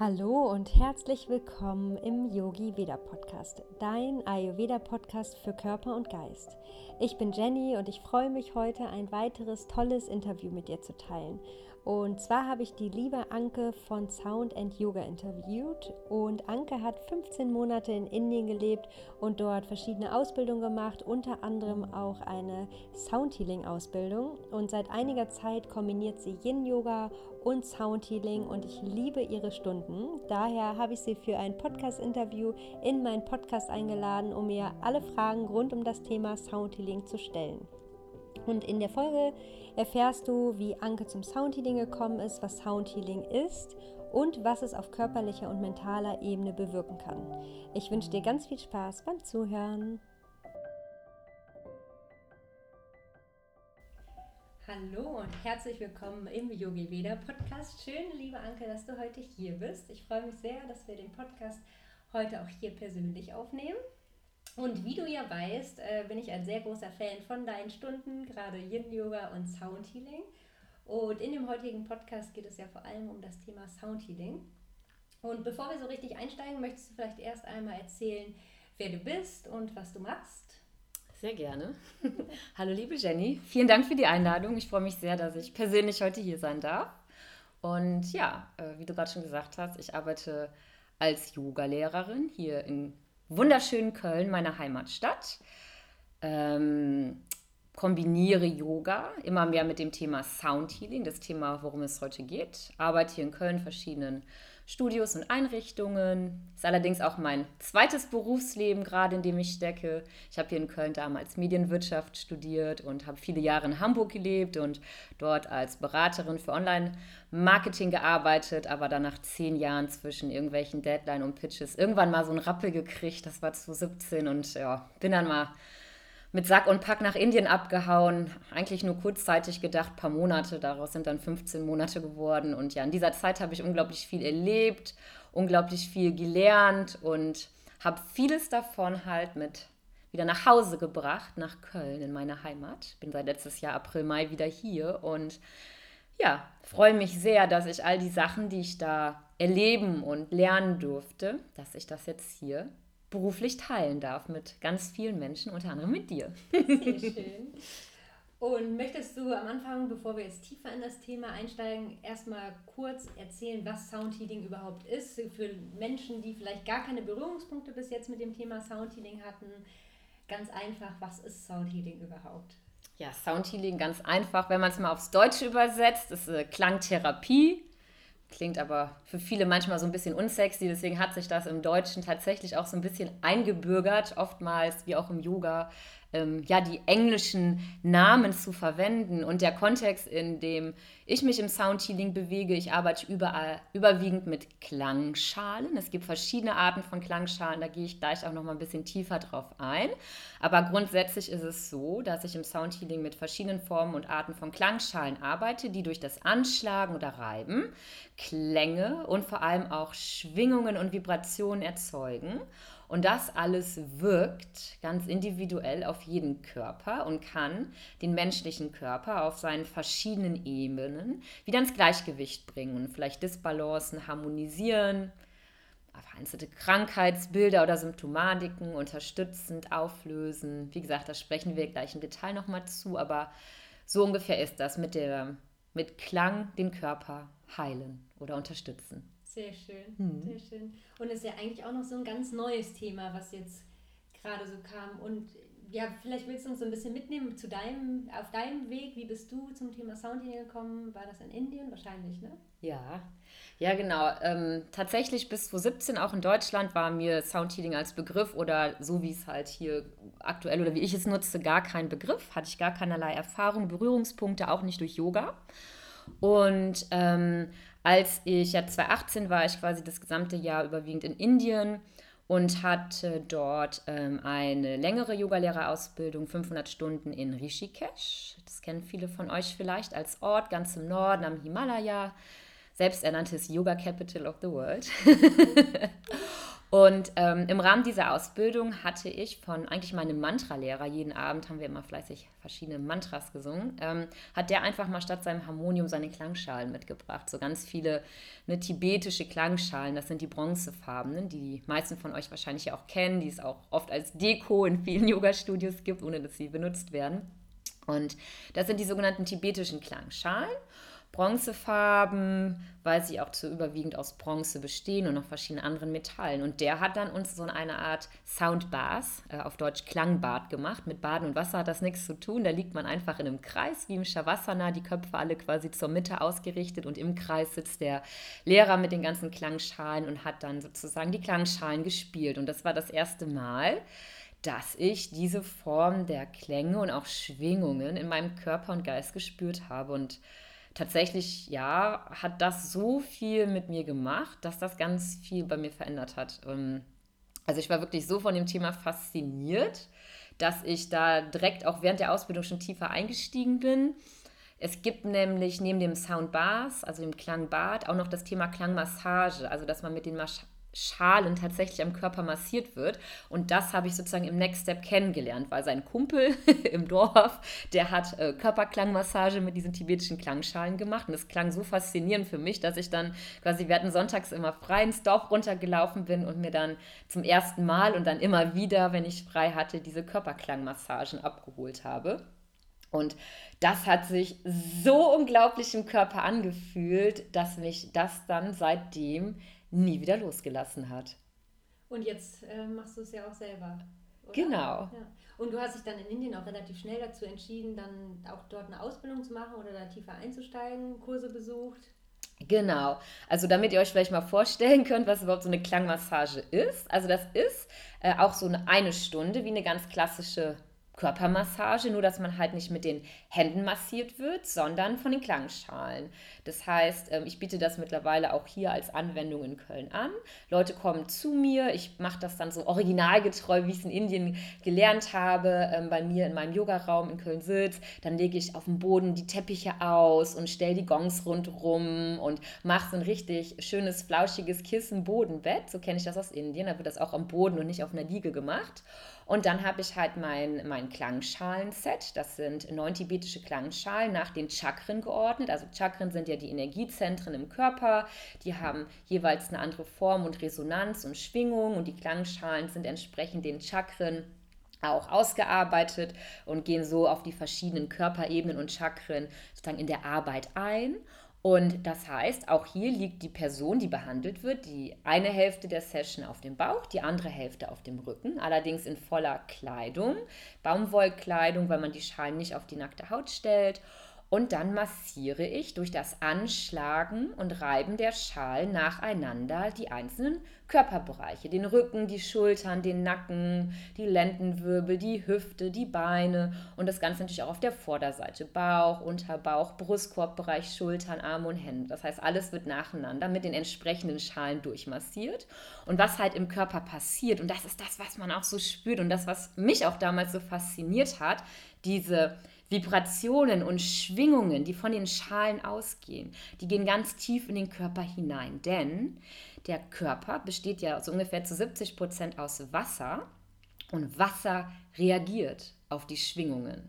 Hallo und herzlich willkommen im Yogi Veda Podcast, dein Ayurveda Podcast für Körper und Geist. Ich bin Jenny und ich freue mich heute ein weiteres tolles Interview mit dir zu teilen. Und zwar habe ich die liebe Anke von Sound and Yoga interviewt. Und Anke hat 15 Monate in Indien gelebt und dort verschiedene Ausbildungen gemacht, unter anderem auch eine Sound Healing Ausbildung. Und seit einiger Zeit kombiniert sie Yin Yoga und Sound Healing und ich liebe ihre Stunden. Daher habe ich sie für ein Podcast-Interview in meinen Podcast eingeladen, um mir alle Fragen rund um das Thema Sound Healing zu stellen. Und in der Folge erfährst du, wie Anke zum Soundhealing gekommen ist, was Soundhealing ist und was es auf körperlicher und mentaler Ebene bewirken kann. Ich wünsche dir ganz viel Spaß beim Zuhören. Hallo und herzlich willkommen im Yogi Veda Podcast. Schön, liebe Anke, dass du heute hier bist. Ich freue mich sehr, dass wir den Podcast heute auch hier persönlich aufnehmen. Und wie du ja weißt, äh, bin ich ein sehr großer Fan von deinen Stunden, gerade Yin Yoga und Sound Healing. Und in dem heutigen Podcast geht es ja vor allem um das Thema Sound Healing. Und bevor wir so richtig einsteigen, möchtest du vielleicht erst einmal erzählen, wer du bist und was du machst? Sehr gerne. Hallo liebe Jenny, vielen Dank für die Einladung. Ich freue mich sehr, dass ich persönlich heute hier sein darf. Und ja, äh, wie du gerade schon gesagt hast, ich arbeite als Yoga-Lehrerin hier in wunderschönen Köln, meiner Heimatstadt. Ähm, kombiniere Yoga immer mehr mit dem Thema Sound Healing, das Thema, worum es heute geht. Arbeite hier in Köln verschiedenen Studios und Einrichtungen. Ist allerdings auch mein zweites Berufsleben gerade, in dem ich stecke. Ich habe hier in Köln damals Medienwirtschaft studiert und habe viele Jahre in Hamburg gelebt und dort als Beraterin für Online-Marketing gearbeitet, aber dann nach zehn Jahren zwischen irgendwelchen Deadline und Pitches irgendwann mal so einen Rappel gekriegt. Das war 2017 und ja, bin dann mal mit Sack und Pack nach Indien abgehauen. Eigentlich nur kurzzeitig gedacht, paar Monate. Daraus sind dann 15 Monate geworden. Und ja, in dieser Zeit habe ich unglaublich viel erlebt, unglaublich viel gelernt und habe vieles davon halt mit wieder nach Hause gebracht, nach Köln in meine Heimat. Bin seit letztes Jahr April, Mai wieder hier und ja, freue mich sehr, dass ich all die Sachen, die ich da erleben und lernen durfte, dass ich das jetzt hier beruflich teilen darf mit ganz vielen Menschen, unter anderem mit dir. Sehr schön. Und möchtest du am Anfang, bevor wir jetzt tiefer in das Thema einsteigen, erstmal kurz erzählen, was Soundhealing überhaupt ist? Für Menschen, die vielleicht gar keine Berührungspunkte bis jetzt mit dem Thema Soundhealing hatten. Ganz einfach, was ist Soundhealing überhaupt? Ja, Soundhealing ganz einfach, wenn man es mal aufs Deutsche übersetzt, ist äh, Klangtherapie. Klingt aber für viele manchmal so ein bisschen unsexy, deswegen hat sich das im Deutschen tatsächlich auch so ein bisschen eingebürgert, oftmals wie auch im Yoga, ähm, ja, die englischen Namen zu verwenden. Und der Kontext, in dem ich mich im Soundhealing bewege, ich arbeite überall, überwiegend mit Klangschalen. Es gibt verschiedene Arten von Klangschalen, da gehe ich gleich auch noch mal ein bisschen tiefer drauf ein. Aber grundsätzlich ist es so, dass ich im Soundhealing mit verschiedenen Formen und Arten von Klangschalen arbeite, die durch das Anschlagen oder Reiben Klänge und vor allem auch Schwingungen und Vibrationen erzeugen. Und das alles wirkt ganz individuell auf jeden Körper und kann den menschlichen Körper auf seinen verschiedenen Ebenen wieder ins Gleichgewicht bringen und vielleicht Disbalancen harmonisieren, vereinzelte Krankheitsbilder oder Symptomatiken unterstützend auflösen. Wie gesagt, da sprechen wir gleich im Detail nochmal zu, aber so ungefähr ist das mit, der, mit Klang den Körper heilen oder unterstützen. Sehr schön, mhm. sehr schön. Und es ist ja eigentlich auch noch so ein ganz neues Thema, was jetzt gerade so kam. Und ja, vielleicht willst du uns so ein bisschen mitnehmen zu deinem, auf deinem Weg. Wie bist du zum Thema Soundhealing gekommen? War das in Indien wahrscheinlich, ne? Ja, ja, genau. Ähm, tatsächlich bis 2017 auch in Deutschland war mir Soundhealing als Begriff oder so wie es halt hier aktuell oder wie ich es nutze, gar kein Begriff. Hatte ich gar keinerlei Erfahrung, Berührungspunkte, auch nicht durch Yoga. Und ähm, als ich ja 2018 war, ich quasi das gesamte Jahr überwiegend in Indien und hatte dort ähm, eine längere Yogalehrerausbildung, 500 Stunden in Rishikesh. Das kennen viele von euch vielleicht als Ort ganz im Norden am Himalaya, selbsternanntes Yoga Capital of the World. Und ähm, im Rahmen dieser Ausbildung hatte ich von eigentlich meinem Mantra-Lehrer, jeden Abend haben wir immer fleißig verschiedene Mantras gesungen, ähm, hat der einfach mal statt seinem Harmonium seine Klangschalen mitgebracht. So ganz viele ne, tibetische Klangschalen, das sind die bronzefarbenen, die die meisten von euch wahrscheinlich auch kennen, die es auch oft als Deko in vielen Yoga-Studios gibt, ohne dass sie benutzt werden. Und das sind die sogenannten tibetischen Klangschalen. Bronzefarben, weil sie auch zu überwiegend aus Bronze bestehen und noch verschiedenen anderen Metallen. Und der hat dann uns so eine Art Soundbath, äh, auf Deutsch Klangbad gemacht. Mit Baden und Wasser hat das nichts zu tun. Da liegt man einfach in einem Kreis, wie im Shavasana, die Köpfe alle quasi zur Mitte ausgerichtet und im Kreis sitzt der Lehrer mit den ganzen Klangschalen und hat dann sozusagen die Klangschalen gespielt. Und das war das erste Mal, dass ich diese Form der Klänge und auch Schwingungen in meinem Körper und Geist gespürt habe. Und tatsächlich, ja, hat das so viel mit mir gemacht, dass das ganz viel bei mir verändert hat. Ähm, also ich war wirklich so von dem Thema fasziniert, dass ich da direkt auch während der Ausbildung schon tiefer eingestiegen bin. Es gibt nämlich neben dem Soundbath, also dem Klangbad, auch noch das Thema Klangmassage, also dass man mit den Mas Schalen tatsächlich am Körper massiert wird. Und das habe ich sozusagen im Next Step kennengelernt, weil sein Kumpel im Dorf, der hat äh, Körperklangmassage mit diesen tibetischen Klangschalen gemacht. Und das klang so faszinierend für mich, dass ich dann quasi, wir hatten sonntags immer frei ins Dorf runtergelaufen bin und mir dann zum ersten Mal und dann immer wieder, wenn ich frei hatte, diese Körperklangmassagen abgeholt habe. Und das hat sich so unglaublich im Körper angefühlt, dass mich das dann seitdem nie wieder losgelassen hat. Und jetzt äh, machst du es ja auch selber. Oder? Genau. Ja. Und du hast dich dann in Indien auch relativ schnell dazu entschieden, dann auch dort eine Ausbildung zu machen oder da tiefer einzusteigen, Kurse besucht. Genau. Also damit ihr euch vielleicht mal vorstellen könnt, was überhaupt so eine Klangmassage ist. Also das ist äh, auch so eine, eine Stunde wie eine ganz klassische Körpermassage, nur dass man halt nicht mit den Händen massiert wird, sondern von den Klangschalen. Das heißt, ähm, ich biete das mittlerweile auch hier als Anwendung in Köln an. Leute kommen zu mir, ich mache das dann so originalgetreu, wie ich es in Indien gelernt habe, ähm, bei mir in meinem Yogaraum in Köln sitzt. Dann lege ich auf dem Boden die Teppiche aus und stelle die Gongs rundherum und mache so ein richtig schönes, flauschiges Kissen-Bodenbett. So kenne ich das aus Indien. Da wird das auch am Boden und nicht auf einer Liege gemacht. Und dann habe ich halt mein, mein Klangschalen-Set. Das sind neun tibetische Klangschalen nach den Chakren geordnet. Also Chakren sind ja die Energiezentren im Körper. Die haben jeweils eine andere Form und Resonanz und Schwingung. Und die Klangschalen sind entsprechend den Chakren auch ausgearbeitet und gehen so auf die verschiedenen Körperebenen und Chakren sozusagen in der Arbeit ein. Und das heißt, auch hier liegt die Person, die behandelt wird, die eine Hälfte der Session auf dem Bauch, die andere Hälfte auf dem Rücken, allerdings in voller Kleidung, Baumwollkleidung, weil man die Schalen nicht auf die nackte Haut stellt. Und dann massiere ich durch das Anschlagen und Reiben der Schalen nacheinander die einzelnen Körperbereiche. Den Rücken, die Schultern, den Nacken, die Lendenwirbel, die Hüfte, die Beine und das Ganze natürlich auch auf der Vorderseite. Bauch, Unterbauch, Brustkorbbereich, Schultern, Arme und Hände. Das heißt, alles wird nacheinander mit den entsprechenden Schalen durchmassiert. Und was halt im Körper passiert, und das ist das, was man auch so spürt und das, was mich auch damals so fasziniert hat, diese Vibrationen und Schwingungen, die von den Schalen ausgehen, die gehen ganz tief in den Körper hinein. Denn der Körper besteht ja so ungefähr zu 70 Prozent aus Wasser und Wasser reagiert auf die Schwingungen.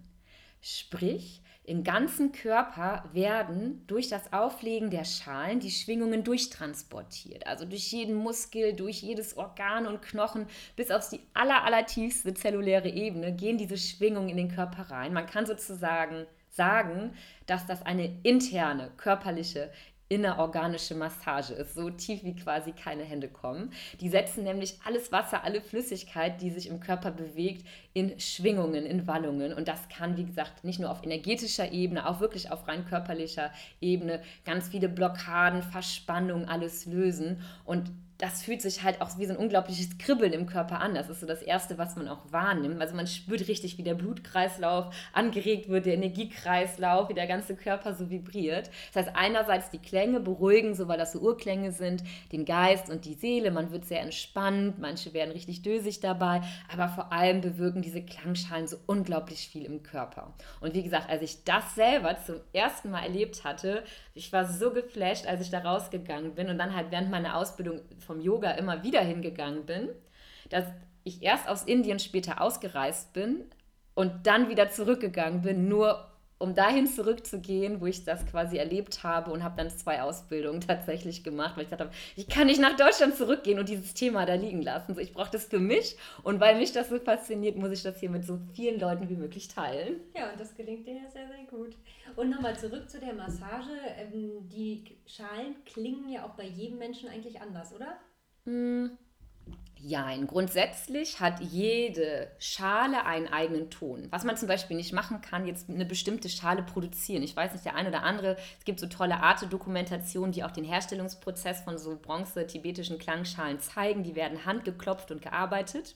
Sprich, im ganzen Körper werden durch das Auflegen der Schalen die Schwingungen durchtransportiert. Also durch jeden Muskel, durch jedes Organ und Knochen bis auf die aller, allertiefste zelluläre Ebene gehen diese Schwingungen in den Körper rein. Man kann sozusagen sagen, dass das eine interne körperliche innerorganische Massage ist, so tief wie quasi keine Hände kommen. Die setzen nämlich alles Wasser, alle Flüssigkeit, die sich im Körper bewegt, in Schwingungen, in Wallungen. Und das kann, wie gesagt, nicht nur auf energetischer Ebene, auch wirklich auf rein körperlicher Ebene ganz viele Blockaden, Verspannungen, alles lösen. Und das fühlt sich halt auch wie so ein unglaubliches Kribbeln im Körper an. Das ist so das Erste, was man auch wahrnimmt. Also man spürt richtig, wie der Blutkreislauf angeregt wird, der Energiekreislauf, wie der ganze Körper so vibriert. Das heißt, einerseits die Klänge beruhigen, so weil das so Urklänge sind, den Geist und die Seele. Man wird sehr entspannt, manche werden richtig dösig dabei, aber vor allem bewirken diese Klangschalen so unglaublich viel im Körper. Und wie gesagt, als ich das selber zum ersten Mal erlebt hatte, ich war so geflasht, als ich da rausgegangen bin und dann halt während meiner Ausbildung vom Yoga immer wieder hingegangen bin, dass ich erst aus Indien später ausgereist bin und dann wieder zurückgegangen bin, nur um dahin zurückzugehen, wo ich das quasi erlebt habe und habe dann zwei Ausbildungen tatsächlich gemacht, weil ich dachte, ich kann nicht nach Deutschland zurückgehen und dieses Thema da liegen lassen. So, ich brauche das für mich und weil mich das so fasziniert, muss ich das hier mit so vielen Leuten wie möglich teilen. Ja, und das gelingt dir ja sehr, sehr gut. Und nochmal zurück zu der Massage. Ähm, die Schalen klingen ja auch bei jedem Menschen eigentlich anders, oder? Mm. Jein, grundsätzlich hat jede Schale einen eigenen Ton. Was man zum Beispiel nicht machen kann, jetzt eine bestimmte Schale produzieren. Ich weiß nicht, der eine oder andere, es gibt so tolle Arte-Dokumentationen, die auch den Herstellungsprozess von so bronze-tibetischen Klangschalen zeigen. Die werden handgeklopft und gearbeitet.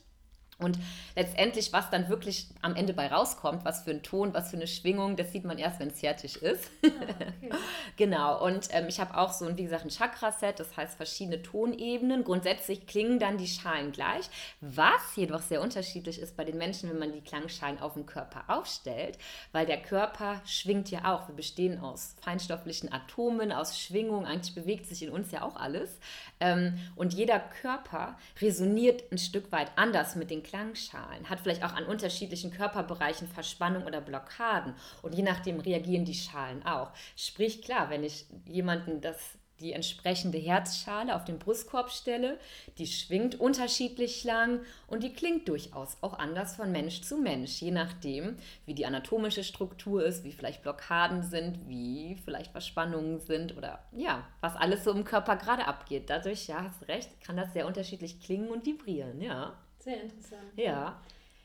Und letztendlich, was dann wirklich am Ende bei rauskommt, was für ein Ton, was für eine Schwingung, das sieht man erst, wenn es fertig ist. Ah, okay. genau, und ähm, ich habe auch so ein, wie gesagt, ein Chakra-Set, das heißt verschiedene Tonebenen. Grundsätzlich klingen dann die Schalen gleich. Was jedoch sehr unterschiedlich ist bei den Menschen, wenn man die Klangschalen auf dem Körper aufstellt, weil der Körper schwingt ja auch. Wir bestehen aus feinstofflichen Atomen, aus Schwingungen, eigentlich bewegt sich in uns ja auch alles. Ähm, und jeder Körper resoniert ein Stück weit anders mit den Klangschalen, hat vielleicht auch an unterschiedlichen Körperbereichen Verspannung oder Blockaden. Und je nachdem reagieren die Schalen auch. Sprich, klar, wenn ich jemanden das die entsprechende Herzschale auf den Brustkorb stelle. Die schwingt unterschiedlich lang und die klingt durchaus auch anders von Mensch zu Mensch, je nachdem, wie die anatomische Struktur ist, wie vielleicht Blockaden sind, wie vielleicht Verspannungen sind oder ja, was alles so im Körper gerade abgeht. Dadurch, ja, hast recht, kann das sehr unterschiedlich klingen und vibrieren, ja. Sehr interessant. Ja.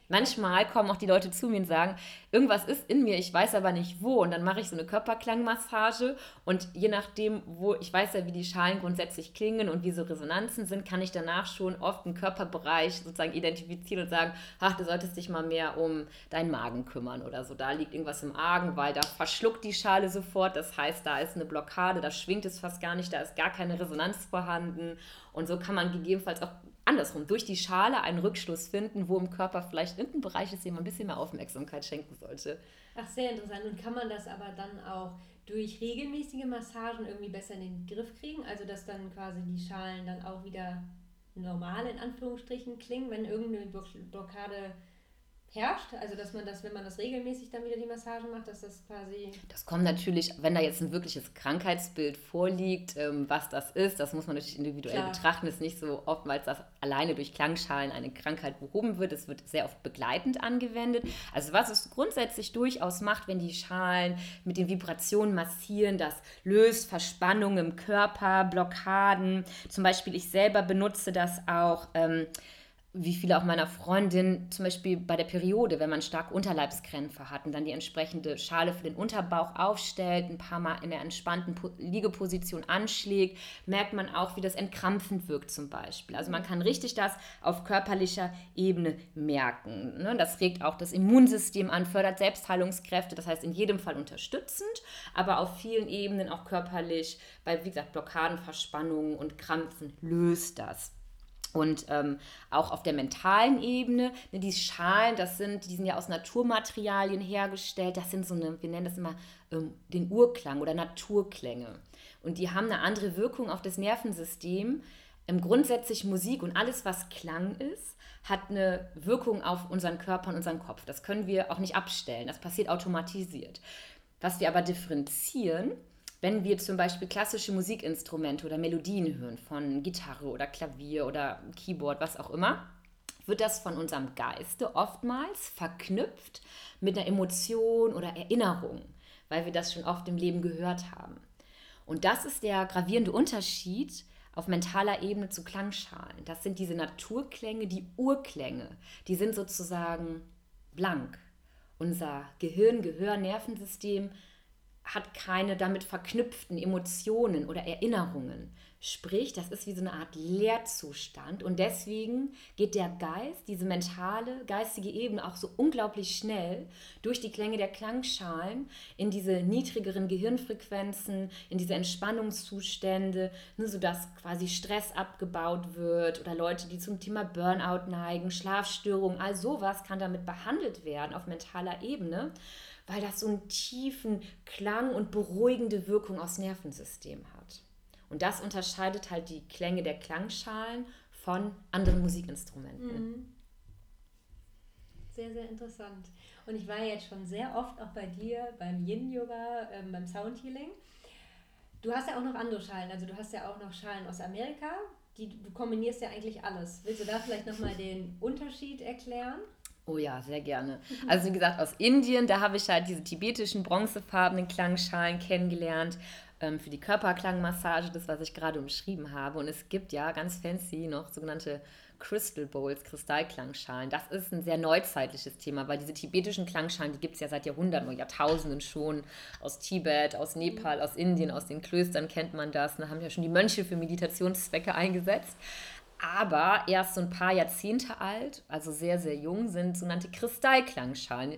Manchmal kommen auch die Leute zu mir und sagen, irgendwas ist in mir, ich weiß aber nicht wo. Und dann mache ich so eine Körperklangmassage und je nachdem, wo ich weiß ja, wie die Schalen grundsätzlich klingen und wie so Resonanzen sind, kann ich danach schon oft einen Körperbereich sozusagen identifizieren und sagen, ach, du solltest dich mal mehr um deinen Magen kümmern oder so. Da liegt irgendwas im Argen, weil da verschluckt die Schale sofort. Das heißt, da ist eine Blockade, da schwingt es fast gar nicht, da ist gar keine Resonanz vorhanden. Und so kann man gegebenenfalls auch andersrum, durch die Schale einen Rückschluss finden, wo im Körper vielleicht irgendein Bereich ist, dem man ein bisschen mehr Aufmerksamkeit schenken sollte. Ach, sehr interessant. Und kann man das aber dann auch durch regelmäßige Massagen irgendwie besser in den Griff kriegen? Also, dass dann quasi die Schalen dann auch wieder normal in Anführungsstrichen klingen, wenn irgendeine Blockade herrscht? Also, dass man das, wenn man das regelmäßig dann wieder die Massagen macht, dass das quasi. Das kommt natürlich, wenn da jetzt ein wirkliches Krankheitsbild vorliegt, ähm, was das ist, das muss man natürlich individuell Klar. betrachten. Es ist nicht so oftmals, dass alleine durch Klangschalen eine Krankheit behoben wird. Es wird sehr oft begleitend angewendet. Also, was es grundsätzlich durchaus macht, wenn die Schalen mit den Vibrationen massieren, das löst Verspannungen im Körper, Blockaden. Zum Beispiel, ich selber benutze das auch. Ähm, wie viele auch meiner Freundinnen, zum Beispiel bei der Periode, wenn man stark Unterleibskrämpfe hat und dann die entsprechende Schale für den Unterbauch aufstellt, ein paar Mal in der entspannten Liegeposition anschlägt, merkt man auch, wie das entkrampfend wirkt zum Beispiel. Also man kann richtig das auf körperlicher Ebene merken. Ne? Das regt auch das Immunsystem an, fördert Selbstheilungskräfte, das heißt in jedem Fall unterstützend, aber auf vielen Ebenen auch körperlich, bei, wie gesagt, Blockaden, Verspannungen und Krampfen löst das. Und ähm, auch auf der mentalen Ebene, ne, die Schalen, das sind, die sind ja aus Naturmaterialien hergestellt, das sind so eine, wir nennen das immer ähm, den Urklang oder Naturklänge. Und die haben eine andere Wirkung auf das Nervensystem. Ähm, grundsätzlich Musik und alles, was Klang ist, hat eine Wirkung auf unseren Körper und unseren Kopf. Das können wir auch nicht abstellen, das passiert automatisiert. Was wir aber differenzieren, wenn wir zum Beispiel klassische Musikinstrumente oder Melodien hören, von Gitarre oder Klavier oder Keyboard, was auch immer, wird das von unserem Geiste oftmals verknüpft mit einer Emotion oder Erinnerung, weil wir das schon oft im Leben gehört haben. Und das ist der gravierende Unterschied auf mentaler Ebene zu Klangschalen. Das sind diese Naturklänge, die Urklänge. Die sind sozusagen blank. Unser Gehirn, Gehör, Nervensystem hat keine damit verknüpften Emotionen oder Erinnerungen. Sprich, das ist wie so eine Art Leerzustand und deswegen geht der Geist, diese mentale, geistige Ebene auch so unglaublich schnell durch die Klänge der Klangschalen in diese niedrigeren Gehirnfrequenzen, in diese Entspannungszustände, ne, sodass quasi Stress abgebaut wird oder Leute, die zum Thema Burnout neigen, Schlafstörungen, all sowas kann damit behandelt werden auf mentaler Ebene weil das so einen tiefen Klang und beruhigende Wirkung aufs Nervensystem hat. Und das unterscheidet halt die Klänge der Klangschalen von anderen Musikinstrumenten. Mhm. Sehr, sehr interessant. Und ich war jetzt schon sehr oft auch bei dir beim Yin-Yoga, ähm, beim Soundhealing. Du hast ja auch noch andere Schalen. Also du hast ja auch noch Schalen aus Amerika. Die, du kombinierst ja eigentlich alles. Willst du da vielleicht nochmal den Unterschied erklären? Oh ja, sehr gerne. Also wie gesagt, aus Indien, da habe ich halt diese tibetischen bronzefarbenen Klangschalen kennengelernt ähm, für die Körperklangmassage, das, was ich gerade umschrieben habe. Und es gibt ja ganz fancy noch sogenannte Crystal Bowls, Kristallklangschalen. Das ist ein sehr neuzeitliches Thema, weil diese tibetischen Klangschalen, die gibt es ja seit Jahrhunderten oder Jahrtausenden schon. Aus Tibet, aus Nepal, aus Indien, aus den Klöstern kennt man das. Da haben ja schon die Mönche für Meditationszwecke eingesetzt. Aber erst so ein paar Jahrzehnte alt, also sehr, sehr jung, sind sogenannte Kristallklangschalen.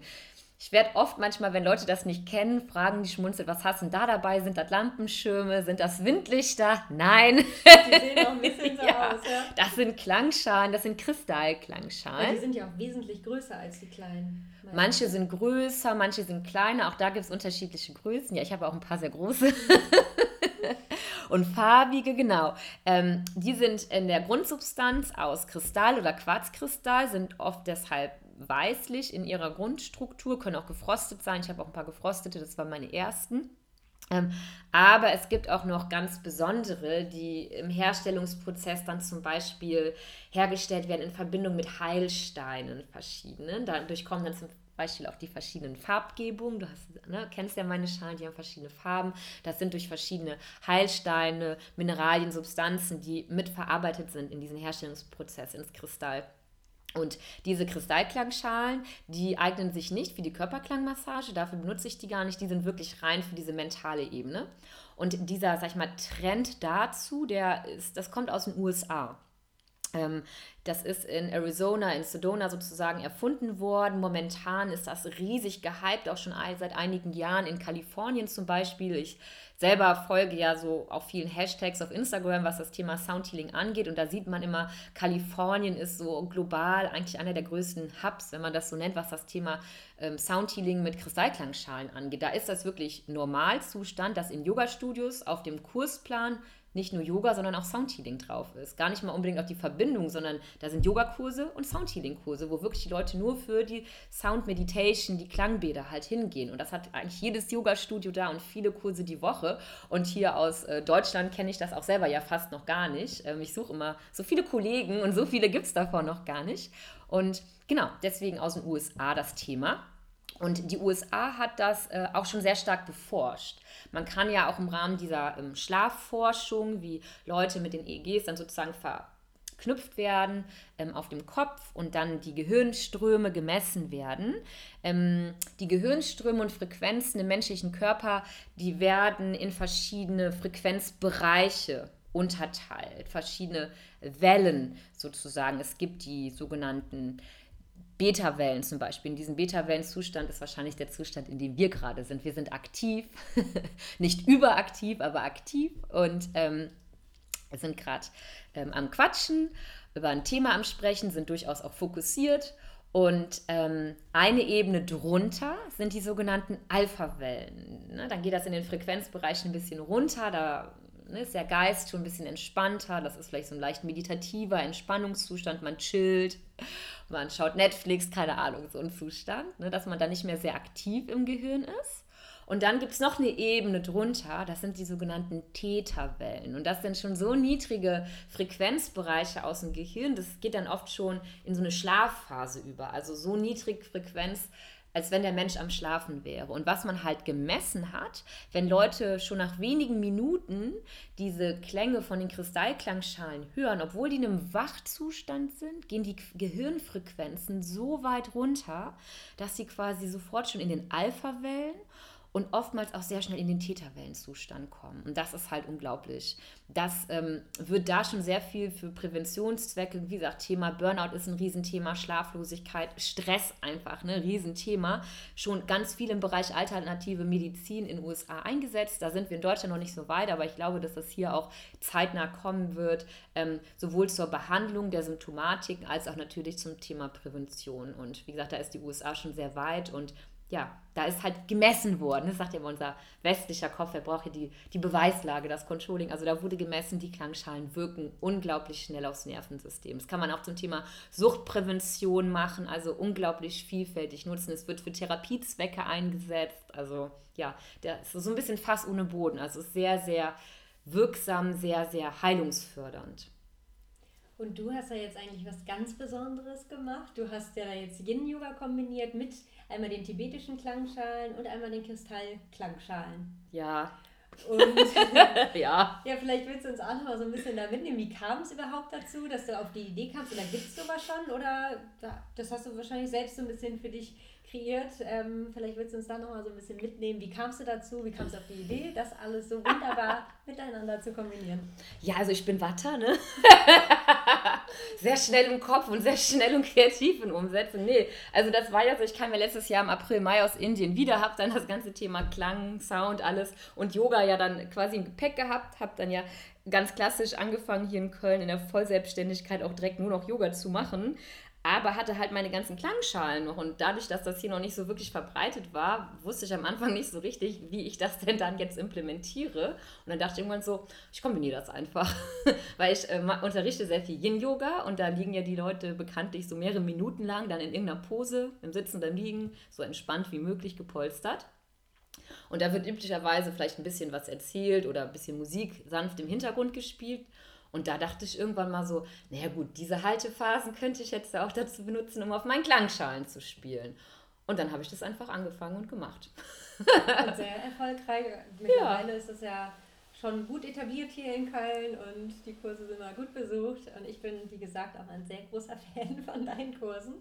Ich werde oft manchmal, wenn Leute das nicht kennen, fragen die schmunzelt, was hast du denn da dabei? Sind das Lampenschirme? Sind das Windlichter? Nein. Die sehen auch ein bisschen so ja, aus, ja. Das sind Klangschalen, das sind Kristallklangschalen. Ja, die sind ja auch wesentlich größer als die kleinen. Manche sind größer, manche sind kleiner. Auch da gibt es unterschiedliche Größen. Ja, ich habe auch ein paar sehr große. und farbige, genau. Ähm, die sind in der Grundsubstanz aus Kristall oder Quarzkristall, sind oft deshalb weißlich in ihrer Grundstruktur, können auch gefrostet sein. Ich habe auch ein paar gefrostete, das waren meine ersten. Ähm, aber es gibt auch noch ganz besondere, die im Herstellungsprozess dann zum Beispiel hergestellt werden in Verbindung mit Heilsteinen verschiedenen. Dadurch kommen dann zum Beispiel auch die verschiedenen Farbgebungen. Du hast, ne, kennst ja meine Schalen, die haben verschiedene Farben. Das sind durch verschiedene Heilsteine, Mineralien, Substanzen, die mitverarbeitet sind in diesen Herstellungsprozess ins Kristall. Und diese Kristallklangschalen, die eignen sich nicht für die Körperklangmassage, dafür benutze ich die gar nicht, die sind wirklich rein für diese mentale Ebene. Und dieser, sag ich mal, Trend dazu, der ist, das kommt aus den USA. Ähm, das ist in Arizona, in Sedona sozusagen erfunden worden. Momentan ist das riesig gehypt, auch schon seit einigen Jahren in Kalifornien zum Beispiel. Ich selber folge ja so auch vielen Hashtags auf Instagram, was das Thema Soundhealing angeht. Und da sieht man immer, Kalifornien ist so global eigentlich einer der größten Hubs, wenn man das so nennt, was das Thema ähm, Soundhealing mit Kristallklangschalen angeht. Da ist das wirklich Normalzustand, dass in Yoga-Studios auf dem Kursplan nicht nur Yoga, sondern auch Soundhealing drauf ist. Gar nicht mal unbedingt auf die Verbindung, sondern da sind Yogakurse und Soundhealing-Kurse, wo wirklich die Leute nur für die Sound Meditation, die Klangbäder halt hingehen. Und das hat eigentlich jedes Yoga-Studio da und viele Kurse die Woche. Und hier aus äh, Deutschland kenne ich das auch selber ja fast noch gar nicht. Ähm, ich suche immer so viele Kollegen und so viele gibt es davon noch gar nicht. Und genau, deswegen aus den USA das Thema. Und die USA hat das äh, auch schon sehr stark beforscht. Man kann ja auch im Rahmen dieser ähm, Schlafforschung, wie Leute mit den EEGs dann sozusagen verknüpft werden ähm, auf dem Kopf und dann die Gehirnströme gemessen werden. Ähm, die Gehirnströme und Frequenzen im menschlichen Körper, die werden in verschiedene Frequenzbereiche unterteilt, verschiedene Wellen sozusagen. Es gibt die sogenannten Beta-Wellen zum Beispiel. In diesem Beta-Wellen-Zustand ist wahrscheinlich der Zustand, in dem wir gerade sind. Wir sind aktiv, nicht überaktiv, aber aktiv und ähm, sind gerade ähm, am Quatschen, über ein Thema am Sprechen, sind durchaus auch fokussiert. Und ähm, eine Ebene drunter sind die sogenannten Alpha-Wellen. Ne? Dann geht das in den Frequenzbereichen ein bisschen runter. Da ne, ist der Geist schon ein bisschen entspannter. Das ist vielleicht so ein leicht meditativer Entspannungszustand. Man chillt man schaut Netflix, keine Ahnung, so ein Zustand, ne, dass man da nicht mehr sehr aktiv im Gehirn ist. Und dann gibt es noch eine Ebene drunter, das sind die sogenannten Theta-Wellen. Und das sind schon so niedrige Frequenzbereiche aus dem Gehirn, das geht dann oft schon in so eine Schlafphase über. Also so niedrig Frequenz, als wenn der Mensch am Schlafen wäre. Und was man halt gemessen hat, wenn Leute schon nach wenigen Minuten diese Klänge von den Kristallklangschalen hören, obwohl die in einem Wachzustand sind, gehen die Gehirnfrequenzen so weit runter, dass sie quasi sofort schon in den Alpha-Wellen und oftmals auch sehr schnell in den Täterwellenzustand kommen. Und das ist halt unglaublich. Das ähm, wird da schon sehr viel für Präventionszwecke, wie gesagt, Thema Burnout ist ein Riesenthema, Schlaflosigkeit, Stress einfach, ein ne, Riesenthema. Schon ganz viel im Bereich alternative Medizin in den USA eingesetzt. Da sind wir in Deutschland noch nicht so weit, aber ich glaube, dass das hier auch zeitnah kommen wird, ähm, sowohl zur Behandlung der Symptomatik als auch natürlich zum Thema Prävention. Und wie gesagt, da ist die USA schon sehr weit und ja, da ist halt gemessen worden. Das sagt ja unser westlicher Kopf, er braucht ja die, die Beweislage, das Controlling. Also da wurde gemessen, die Klangschalen wirken unglaublich schnell aufs Nervensystem. Das kann man auch zum Thema Suchtprävention machen, also unglaublich vielfältig nutzen. Es wird für Therapiezwecke eingesetzt. Also ja, der ist so ein bisschen Fass ohne Boden. Also sehr, sehr wirksam, sehr, sehr heilungsfördernd. Und du hast ja jetzt eigentlich was ganz Besonderes gemacht. Du hast ja jetzt Yin-Yoga kombiniert mit einmal den tibetischen Klangschalen und einmal den Kristallklangschalen. Ja. Und ja. ja, vielleicht willst du uns auch noch mal so ein bisschen da mitnehmen. Wie kam es überhaupt dazu, dass du auf die Idee kamst? Oder gibt es sowas schon? Oder das hast du wahrscheinlich selbst so ein bisschen für dich kreiert. Ähm, vielleicht willst du uns da nochmal so ein bisschen mitnehmen. Wie kamst du dazu? Wie kamst du auf die Idee, das alles so wunderbar miteinander zu kombinieren? Ja, also ich bin Watter, ne? sehr schnell im Kopf und sehr schnell und kreativ in Umsetzen. Nee, also das war ja so, ich kam ja letztes Jahr im April, Mai aus Indien wieder, habe dann das ganze Thema Klang, Sound, alles und Yoga ja dann quasi im Gepäck gehabt, habe dann ja ganz klassisch angefangen hier in Köln in der Vollselbstständigkeit auch direkt nur noch Yoga zu machen aber hatte halt meine ganzen Klangschalen noch. Und dadurch, dass das hier noch nicht so wirklich verbreitet war, wusste ich am Anfang nicht so richtig, wie ich das denn dann jetzt implementiere. Und dann dachte ich irgendwann so, ich kombiniere das einfach. Weil ich äh, unterrichte sehr viel Yin-Yoga und da liegen ja die Leute bekanntlich so mehrere Minuten lang dann in irgendeiner Pose, im Sitzen im Liegen, so entspannt wie möglich gepolstert. Und da wird üblicherweise vielleicht ein bisschen was erzählt oder ein bisschen Musik sanft im Hintergrund gespielt. Und da dachte ich irgendwann mal so, naja gut, diese Haltephasen könnte ich jetzt auch dazu benutzen, um auf meinen Klangschalen zu spielen. Und dann habe ich das einfach angefangen und gemacht. Und sehr erfolgreich. Mittlerweile ja. ist das ja schon gut etabliert hier in Köln und die Kurse sind immer gut besucht. Und ich bin, wie gesagt, auch ein sehr großer Fan von deinen Kursen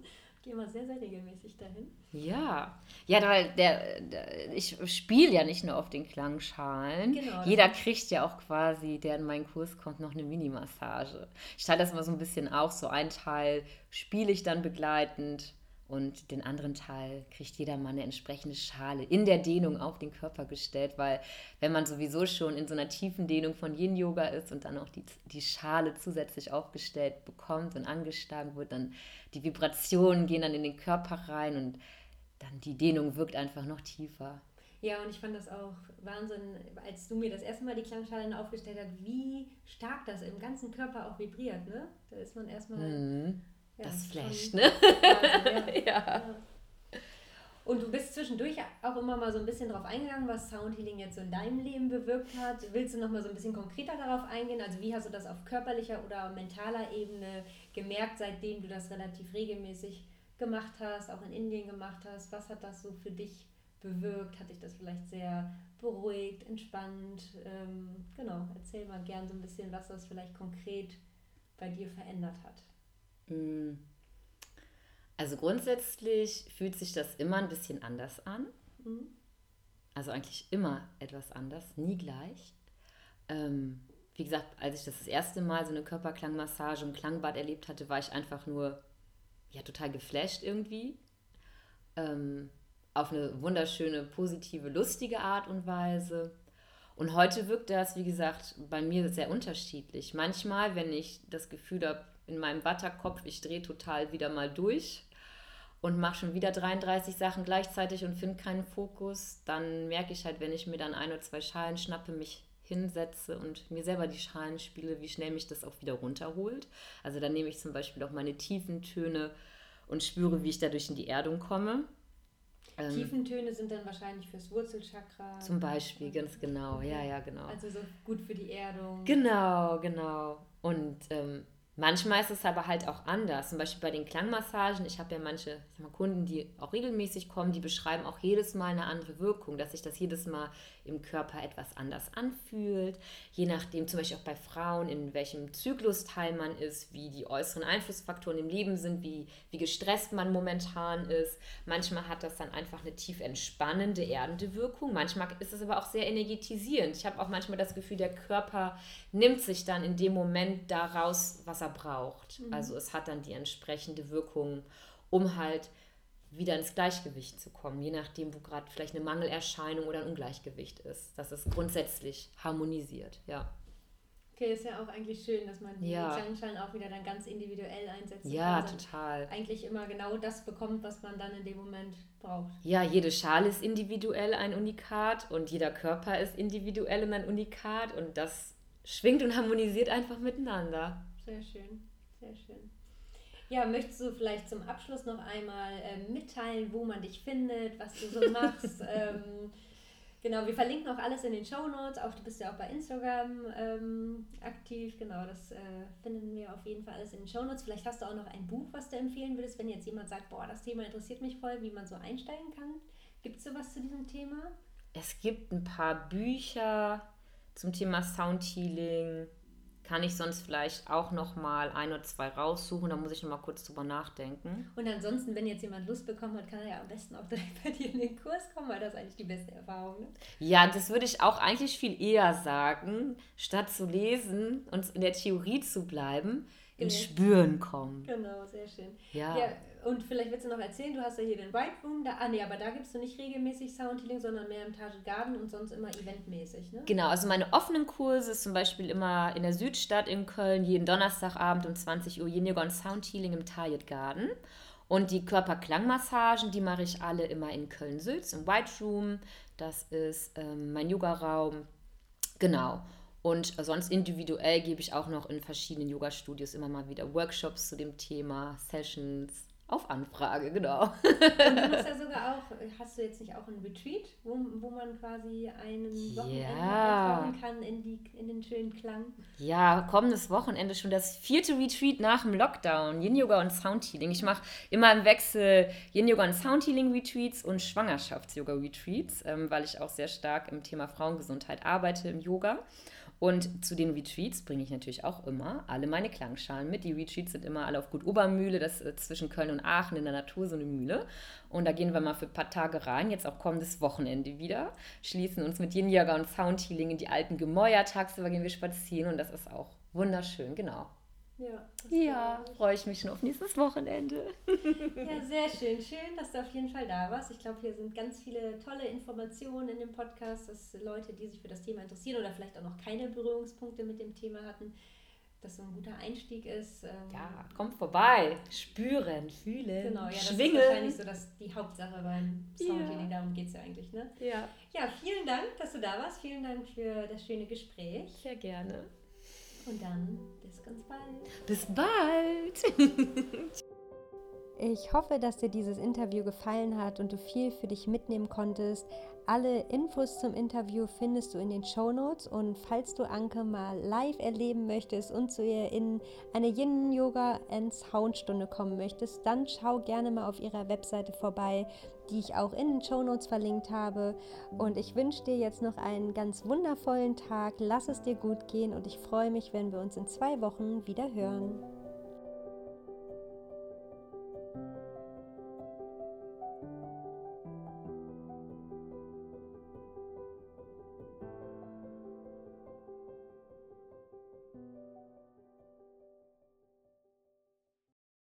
gehe immer sehr, sehr regelmäßig dahin. Ja, ja, weil der, der ich spiele ja nicht nur auf den Klangschalen. Genau, Jeder kriegt ja auch quasi, der in meinen Kurs kommt, noch eine Mini-Massage. Ich teile das mal so ein bisschen auf. So ein Teil spiele ich dann begleitend und den anderen Teil kriegt jeder mal eine entsprechende Schale in der Dehnung auf den Körper gestellt, weil wenn man sowieso schon in so einer tiefen Dehnung von Yin-Yoga ist und dann auch die, die Schale zusätzlich aufgestellt bekommt und angeschlagen wird, dann die Vibrationen gehen dann in den Körper rein und dann die Dehnung wirkt einfach noch tiefer. Ja, und ich fand das auch Wahnsinn, als du mir das erste Mal die Klangschalen aufgestellt hast, wie stark das im ganzen Körper auch vibriert. Ne? Da ist man erstmal. Mhm das flasht, ne? ja. ja. Und du bist zwischendurch auch immer mal so ein bisschen darauf eingegangen, was Soundhealing jetzt so in deinem Leben bewirkt hat. Willst du noch mal so ein bisschen konkreter darauf eingehen? Also wie hast du das auf körperlicher oder mentaler Ebene gemerkt, seitdem du das relativ regelmäßig gemacht hast, auch in Indien gemacht hast? Was hat das so für dich bewirkt? Hat dich das vielleicht sehr beruhigt, entspannt? Ähm, genau, erzähl mal gern so ein bisschen, was das vielleicht konkret bei dir verändert hat. Mm. Also grundsätzlich fühlt sich das immer ein bisschen anders an. Mhm. Also eigentlich immer etwas anders, nie gleich. Ähm, wie gesagt, als ich das, das erste Mal so eine Körperklangmassage im Klangbad erlebt hatte, war ich einfach nur ja, total geflasht irgendwie. Ähm, auf eine wunderschöne, positive, lustige Art und Weise. Und heute wirkt das, wie gesagt, bei mir sehr unterschiedlich. Manchmal, wenn ich das Gefühl habe, in meinem Watterkopf, ich drehe total wieder mal durch und mache schon wieder 33 Sachen gleichzeitig und finde keinen Fokus, dann merke ich halt, wenn ich mir dann ein oder zwei Schalen schnappe, mich hinsetze und mir selber die Schalen spiele, wie schnell mich das auch wieder runterholt. Also dann nehme ich zum Beispiel auch meine tiefen Töne und spüre, wie ich dadurch in die Erdung komme. Ähm, Tiefentöne sind dann wahrscheinlich fürs Wurzelchakra. Zum Beispiel, ganz genau. Ja, ja, genau. Also so gut für die Erdung. Genau, genau. Und ähm, Manchmal ist es aber halt auch anders. Zum Beispiel bei den Klangmassagen. Ich habe ja manche mal, Kunden, die auch regelmäßig kommen, die beschreiben auch jedes Mal eine andere Wirkung, dass sich das jedes Mal im Körper etwas anders anfühlt. Je nachdem, zum Beispiel auch bei Frauen, in welchem Zyklusteil man ist, wie die äußeren Einflussfaktoren im Leben sind, wie, wie gestresst man momentan ist. Manchmal hat das dann einfach eine tief entspannende, erdende Wirkung. Manchmal ist es aber auch sehr energetisierend. Ich habe auch manchmal das Gefühl, der Körper nimmt sich dann in dem Moment daraus, was er er braucht. Mhm. Also es hat dann die entsprechende Wirkung, um halt wieder ins Gleichgewicht zu kommen, je nachdem, wo gerade vielleicht eine Mangelerscheinung oder ein Ungleichgewicht ist, dass es grundsätzlich harmonisiert, ja. Okay, ist ja auch eigentlich schön, dass man die Ja. Klangschalen auch wieder dann ganz individuell einsetzen Ja, kann. total. Eigentlich immer genau das bekommt, was man dann in dem Moment braucht. Ja, jede Schale ist individuell ein Unikat und jeder Körper ist individuell und ein Unikat und das schwingt und harmonisiert einfach miteinander. Sehr schön, sehr schön. Ja, möchtest du vielleicht zum Abschluss noch einmal ähm, mitteilen, wo man dich findet, was du so machst? ähm, genau, wir verlinken auch alles in den Show Notes. Auch du bist ja auch bei Instagram ähm, aktiv. Genau, das äh, finden wir auf jeden Fall alles in den Show Notes. Vielleicht hast du auch noch ein Buch, was du empfehlen würdest, wenn jetzt jemand sagt, boah, das Thema interessiert mich voll, wie man so einsteigen kann. Gibt es sowas zu diesem Thema? Es gibt ein paar Bücher zum Thema Soundhealing. Kann ich sonst vielleicht auch noch mal ein oder zwei raussuchen, da muss ich noch mal kurz drüber nachdenken. Und ansonsten, wenn jetzt jemand Lust bekommen hat, kann er ja am besten auch direkt bei dir in den Kurs kommen, weil das ist eigentlich die beste Erfahrung. Ne? Ja, das würde ich auch eigentlich viel eher sagen, statt zu lesen und in der Theorie zu bleiben, ins Genau. Spüren kommen. Genau, sehr schön. Ja. Ja, und vielleicht willst du noch erzählen, du hast ja hier den White Room, da, ah nee, aber da gibst du nicht regelmäßig Soundhealing, sondern mehr im Target Garden und sonst immer eventmäßig, ne? Genau, also meine offenen Kurse ist zum Beispiel immer in der Südstadt in Köln, jeden Donnerstagabend um 20 Uhr Yin Yoga und Sound Healing im Target Garden. Und die Körperklangmassagen, die mache ich alle immer in Köln-Sülz im White Room. Das ist ähm, mein Yoga-Raum. Genau. Und sonst individuell gebe ich auch noch in verschiedenen Yoga-Studios immer mal wieder Workshops zu dem Thema, Sessions auf Anfrage, genau. Und du machst ja sogar auch, hast du jetzt nicht auch ein Retreat, wo, wo man quasi einen Wochenende Ja. kann in, die, in den schönen Klang? Ja, kommendes Wochenende schon das vierte Retreat nach dem Lockdown. Yin Yoga und Sound Healing. Ich mache immer im Wechsel Yin Yoga und Sound Healing Retreats und Schwangerschafts-Yoga Retreats, ähm, weil ich auch sehr stark im Thema Frauengesundheit arbeite im Yoga. Und zu den Retreats bringe ich natürlich auch immer alle meine Klangschalen mit. Die Retreats sind immer alle auf Gut Obermühle, das ist zwischen Köln und Aachen in der Natur, so eine Mühle. Und da gehen wir mal für ein paar Tage rein, jetzt auch kommendes Wochenende wieder. Schließen uns mit Yin Yoga und Sound Healing in die alten Gemäuer. Tagsüber gehen wir spazieren und das ist auch wunderschön, genau. Ja, das Ja, freue ich mich schon auf nächstes Wochenende. ja, sehr schön. Schön, dass du auf jeden Fall da warst. Ich glaube, hier sind ganz viele tolle Informationen in dem Podcast, dass Leute, die sich für das Thema interessieren oder vielleicht auch noch keine Berührungspunkte mit dem Thema hatten, dass so ein guter Einstieg ist. Ähm, Ja, kommt vorbei. Spüren, fühlen, Genau, ja, das ist schwingen. wahrscheinlich so dass die Hauptsache beim Ja. Soundhealing, darum geht es ja eigentlich, ne? ja, Ja, vielen Dank, dass du da warst. Vielen Dank für das schöne Gespräch. sehr gerne. Und dann bis ganz bald. Bis bald. Ich hoffe, dass dir dieses Interview gefallen hat und du viel für dich mitnehmen konntest. Alle Infos zum Interview findest du in den Show Notes und falls du Anke mal live erleben möchtest und zu ihr in eine Yin Yoga and Sound Stunde kommen möchtest, dann schau gerne mal auf ihrer Webseite vorbei, die ich auch in den Show Notes verlinkt habe. Und ich wünsche dir jetzt noch einen ganz wundervollen Tag. Lass es dir gut gehen und ich freue mich, wenn wir uns in zwei Wochen wieder hören.